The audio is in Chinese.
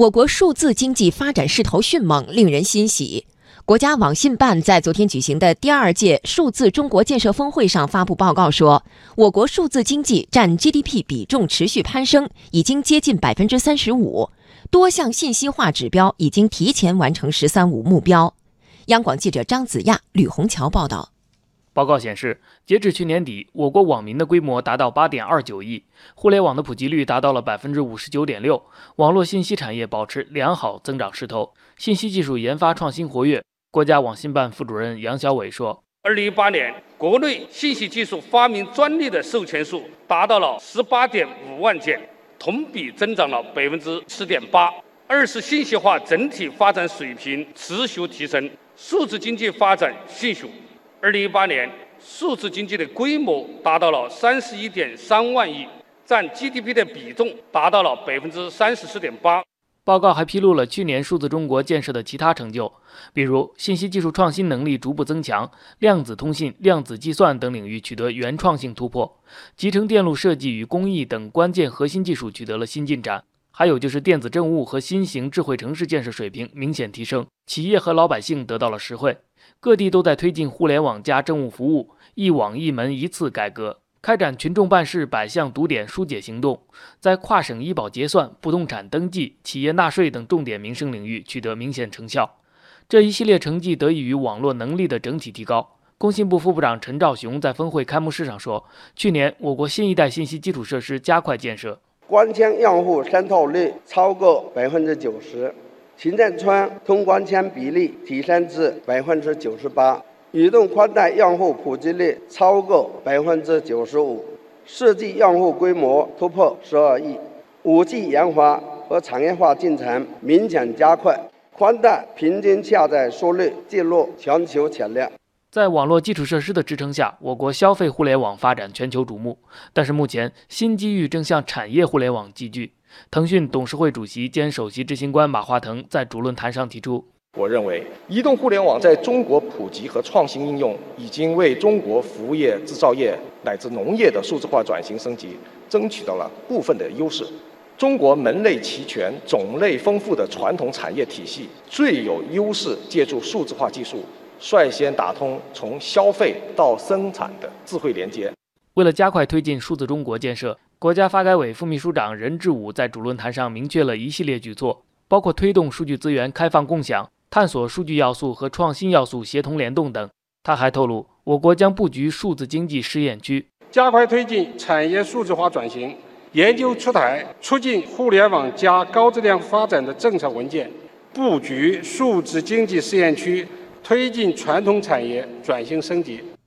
我国数字经济发展势头迅猛，令人欣喜。国家网信办在昨天举行的第二届数字中国建设峰会上发布报告说，我国数字经济占 GDP 比重持续攀升，已经接近百分之三十五，多项信息化指标已经提前完成“十三五”目标。央广记者张子亚、吕红桥报道。报告显示，截至去年底，我国网民的规模达到八点二九亿，互联网的普及率达到了百分之五十九点六，网络信息产业保持良好增长势头，信息技术研发创新活跃。国家网信办副主任杨小伟说：“二零一八年，国内信息技术发明专利的授权数达到了十八点五万件，同比增长了百分之十点八。二是信息化整体发展水平持续提升，数字经济发展迅速。”二零一八年，数字经济的规模达到了三十一点三万亿，占 GDP 的比重达到了百分之三十四点八。报告还披露了去年数字中国建设的其他成就，比如信息技术创新能力逐步增强，量子通信、量子计算等领域取得原创性突破，集成电路设计与工艺等关键核心技术取得了新进展。还有就是电子政务和新型智慧城市建设水平明显提升，企业和老百姓得到了实惠。各地都在推进互联网加政务服务一网一门一次改革，开展群众办事百项堵点疏解行动，在跨省医保结算、不动产登记、企业纳税等重点民生领域取得明显成效。这一系列成绩得益于网络能力的整体提高。工信部副部长陈肇雄在峰会开幕式上说：“去年我国新一代信息基础设施加快建设，光纤用户渗透率超过百分之九十。”行政村通关签比例提升至百分之九十八，移动宽带用户普及率超过百分之九十五，四 G 用户规模突破十二亿，五 G 研发和产业化进程明显加快，宽带平均下载速率进入全球前列。在网络基础设施的支撑下，我国消费互联网发展全球瞩目，但是目前新机遇正向产业互联网集聚。腾讯董事会主席兼首席执行官马化腾在主论坛上提出：“我认为，移动互联网在中国普及和创新应用，已经为中国服务业、制造业乃至农业的数字化转型升级争取到了部分的优势。中国门类齐全、种类丰富的传统产业体系最有优势，借助数字化技术，率先打通从消费到生产的智慧连接。”为了加快推进数字中国建设。国家发改委副秘书长任志武在主论坛上明确了一系列举措，包括推动数据资源开放共享、探索数据要素和创新要素协同联动等。他还透露，我国将布局数字经济试验区，加快推进产业数字化转型，研究出台促进互联网加高质量发展的政策文件，布局数字经济试验区，推进传统产业转型升级。